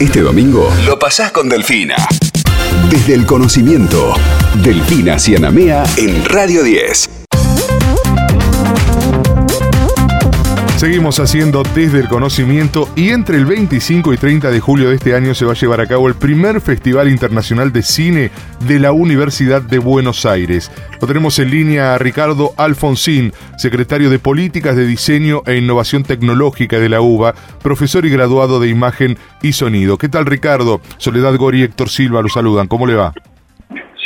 Este domingo lo pasás con Delfina. Desde el conocimiento, Delfina Cianamea en Radio 10. Seguimos haciendo desde el conocimiento y entre el 25 y 30 de julio de este año se va a llevar a cabo el primer Festival Internacional de Cine de la Universidad de Buenos Aires. Lo tenemos en línea a Ricardo Alfonsín, secretario de Políticas de Diseño e Innovación Tecnológica de la UBA, profesor y graduado de Imagen y Sonido. ¿Qué tal Ricardo? Soledad Gori y Héctor Silva lo saludan. ¿Cómo le va?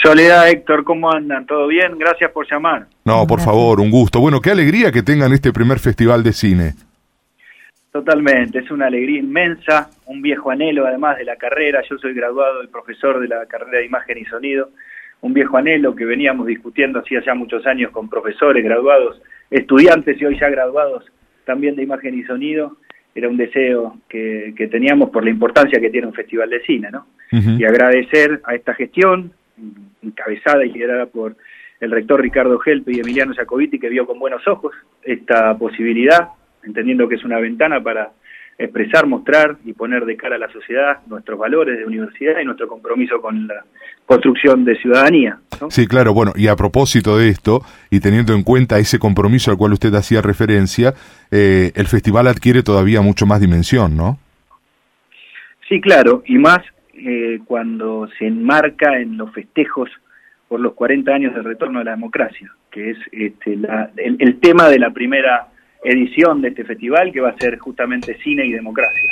Soledad, Héctor, ¿cómo andan? ¿Todo bien? Gracias por llamar. No, por favor, un gusto. Bueno, qué alegría que tengan este primer festival de cine. Totalmente, es una alegría inmensa, un viejo anhelo además de la carrera. Yo soy graduado y profesor de la carrera de imagen y sonido. Un viejo anhelo que veníamos discutiendo hacía ya muchos años con profesores, graduados, estudiantes y hoy ya graduados también de imagen y sonido. Era un deseo que, teníamos por la importancia que tiene un festival de cine, ¿no? Y agradecer a esta gestión, encabezada y liderada por el rector Ricardo Gelpe y Emiliano Jacobiti, que vio con buenos ojos esta posibilidad, entendiendo que es una ventana para expresar, mostrar y poner de cara a la sociedad nuestros valores de universidad y nuestro compromiso con la construcción de ciudadanía. Sí, claro, bueno, y a propósito de esto, y teniendo en cuenta ese compromiso al cual usted hacía referencia, eh, el festival adquiere todavía mucho más dimensión, ¿no? Sí, claro, y más eh, cuando se enmarca en los festejos por los 40 años del retorno de la democracia, que es este, el, tema de la primera edición de este festival, que va a ser justamente cine y democracia.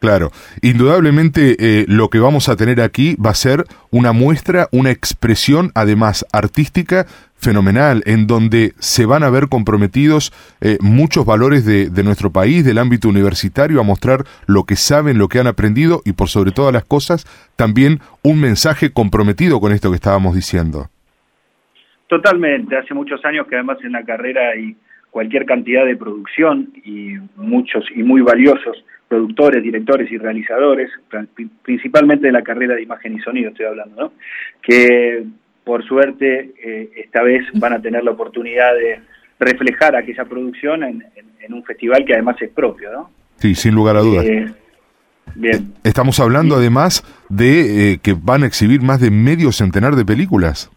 Claro, indudablemente eh, lo que vamos a tener aquí va a ser una muestra, una expresión además artística fenomenal, en donde se van a ver comprometidos eh, muchos valores de, de, nuestro país, del ámbito universitario, a mostrar lo que saben, lo que han aprendido y por sobre todas las cosas, también un mensaje comprometido con esto que estábamos diciendo. Totalmente, hace muchos años que además en la carrera hay cualquier cantidad de producción y muchos y muy valiosos productores, directores y realizadores, principalmente de la carrera de imagen y sonido estoy hablando, ¿no? que por suerte eh, esta vez van a tener la oportunidad de reflejar aquella producción en, un festival que además es propio, ¿no? Sí, sin lugar a dudas. Eh, bien. Estamos hablando además de eh, que van a exhibir más de medio centenar de películas.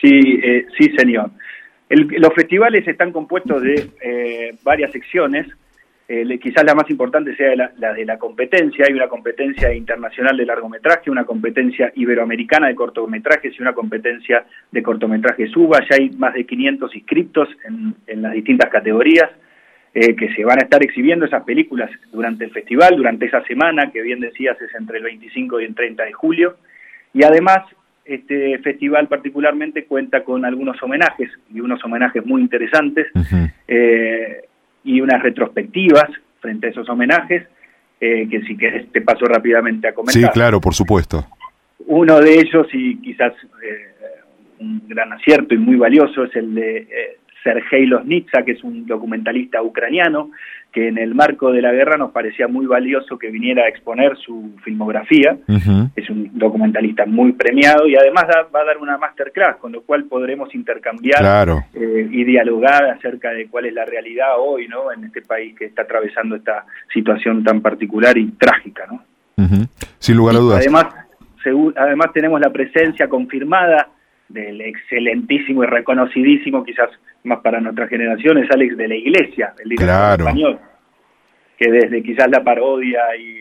Sí, sí, señor. los festivales están compuestos de varias secciones eh, quizás la más importante sea la, de la competencia. Hay una competencia internacional de largometraje, una competencia iberoamericana de cortometrajes y una competencia de cortometrajes UBA. Ya hay más de 500 inscriptos en, las distintas categorías eh, que se van a estar exhibiendo esas películas durante el festival, durante esa semana que bien decías es entre el 25 y el 30 de julio. Y además este festival particularmente cuenta con algunos homenajes y unos homenajes muy interesantes y unas retrospectivas frente a esos homenajes, eh, que si querés te paso rápidamente a comentar. Sí, claro, por supuesto. Uno de ellos, y quizás eh, un gran acierto y muy valioso, es el de eh, Sergei Losnitsa, que es un documentalista ucraniano, que en el marco de la guerra nos parecía muy valioso que viniera a exponer su filmografía. Es un documentalista muy premiado y además va a dar una masterclass, con lo cual podremos intercambiar eh, y dialogar acerca de cuál es la realidad hoy ¿no? en este país que está atravesando esta situación tan particular y trágica. ¿no? Sin lugar a dudas. Además, además tenemos la presencia confirmada del excelentísimo y reconocidísimo, quizás más para nuestra generación, es Alex de la Iglesia, el director español, que desde quizás la parodia y,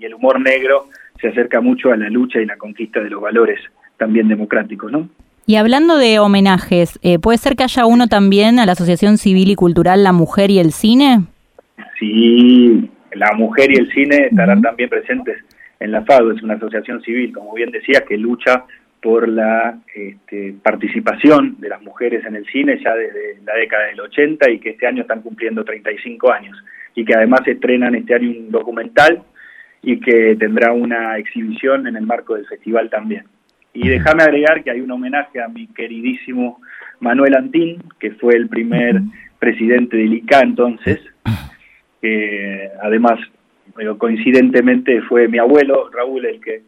el humor negro se acerca mucho a la lucha y la conquista de los valores también democráticos, ¿no? Y hablando de homenajes, eh, ¿puede ser que haya uno también a la Asociación Civil y Cultural La Mujer y el Cine? Sí, la mujer y el cine estarán también presentes en la FADO, es una asociación civil, como bien decía, que lucha por la este, participación de las mujeres en el cine ya desde la década del 80 y que este año están cumpliendo 35 años. Y que además estrenan este año un documental y que tendrá una exhibición en el marco del festival también. Y déjame agregar que hay un homenaje a mi queridísimo Manuel Antín, que fue el primer presidente del ICA entonces, que además coincidentemente fue mi abuelo Raúl el que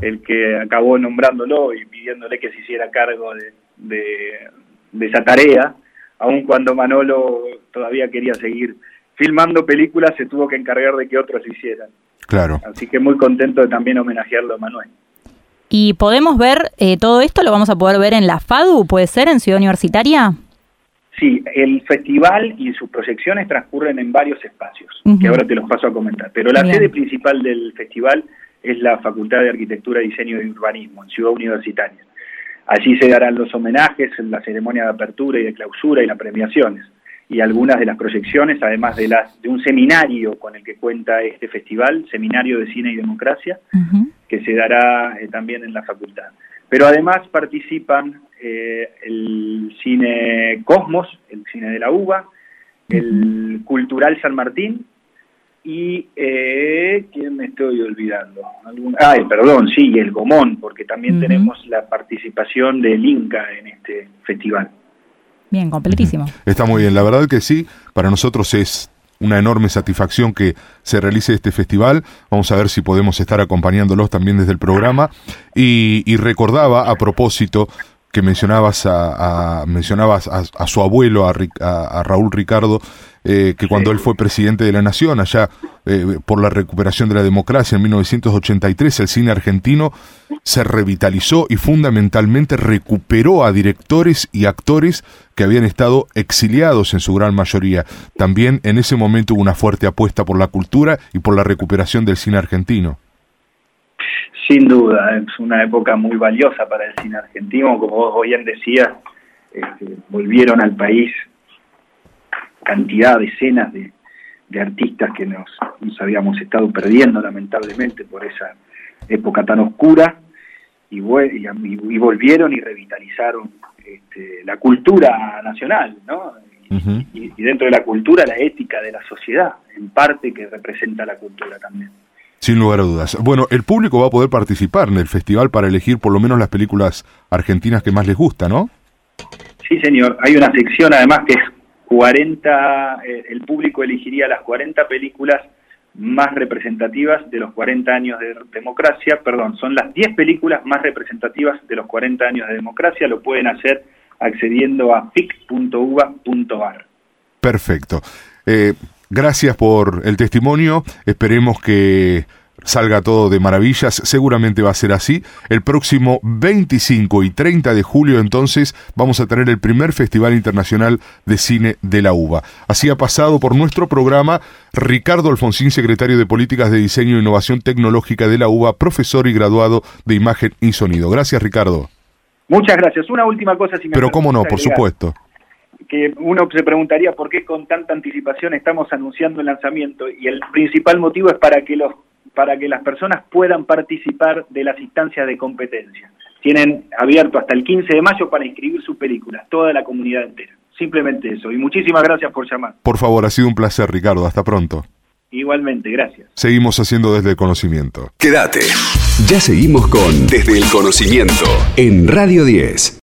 el que acabó nombrándolo y pidiéndole que se hiciera cargo de, esa tarea, aun cuando Manolo todavía quería seguir filmando películas se tuvo que encargar de que otros hicieran. Claro. Así que muy contento de también homenajearlo a Manuel. ¿Y podemos ver eh, todo esto? ¿Lo vamos a poder ver en la FADU? ¿Puede ser en Ciudad Universitaria? Sí, el festival y sus proyecciones transcurren en varios espacios, que ahora te los paso a comentar. Pero la sede principal del festival es la Facultad de Arquitectura, Diseño y Urbanismo, en Ciudad Universitaria. Allí se darán los homenajes, la ceremonia de apertura y de clausura y las premiaciones. Y algunas de las proyecciones, además de, las, de un seminario con el que cuenta este festival, Seminario de Cine y Democracia, que se dará eh, también en la facultad. Pero además participan eh, el cine Cosmos, el cine de la UBA, el Cultural San Martín y eh, ¿quién me estoy olvidando? Ah, perdón, sí, el Gomón, porque también tenemos la participación del Inca en este festival. Bien, completísimo. Está muy bien, la verdad que sí, para nosotros es una enorme satisfacción que se realice este festival. Vamos a ver si podemos estar acompañándolos también desde el programa. Y, recordaba a propósito que mencionabas a, mencionabas a, su abuelo, a, Raúl Ricardo, eh, que cuando él fue presidente de la Nación, allá eh, por la recuperación de la democracia en 1983, el cine argentino se revitalizó y fundamentalmente recuperó a directores y actores que habían estado exiliados en su gran mayoría. También en ese momento hubo una fuerte apuesta por la cultura y por la recuperación del cine argentino. Sin duda, es una época muy valiosa para el cine argentino, como vos bien decías, este, volvieron al país cantidad, de escenas de, artistas que nos, habíamos estado perdiendo lamentablemente por esa época tan oscura y, y, volvieron y revitalizaron este, la cultura nacional, ¿no? y, dentro de la cultura la ética de la sociedad, en parte que representa la cultura también. Sin lugar a dudas. Bueno, el público va a poder participar en el festival para elegir por lo menos las películas argentinas que más les gusta, ¿no? Sí, señor. Hay una sección además que es 40, eh, el público elegiría las 40 películas más representativas de los 40 años de democracia, perdón, son las 10 películas más representativas de los 40 años de democracia, lo pueden hacer accediendo a pic.uva.ar. Perfecto. Eh, gracias por el testimonio, esperemos que salga todo de maravillas, seguramente va a ser así. El próximo 25 y 30 de julio entonces vamos a tener el primer Festival Internacional de Cine de la UBA. Así ha pasado por nuestro programa Ricardo Alfonsín, secretario de Políticas de Diseño e Innovación Tecnológica de la UBA, profesor y graduado de Imagen y Sonido. Gracias Ricardo. Muchas gracias. Una última cosa, si me Pero cómo no, por supuesto que uno se preguntaría por qué con tanta anticipación estamos anunciando el lanzamiento y el principal motivo es para que los para que las personas puedan participar de las instancias de competencia. Tienen abierto hasta el 15 de mayo para inscribir sus películas, toda la comunidad entera. Simplemente eso. Y muchísimas gracias por llamar. Por favor, ha sido un placer, Ricardo. Hasta pronto. Igualmente, gracias. Seguimos haciendo desde el conocimiento. Quédate. Ya seguimos con Desde el conocimiento en Radio 10.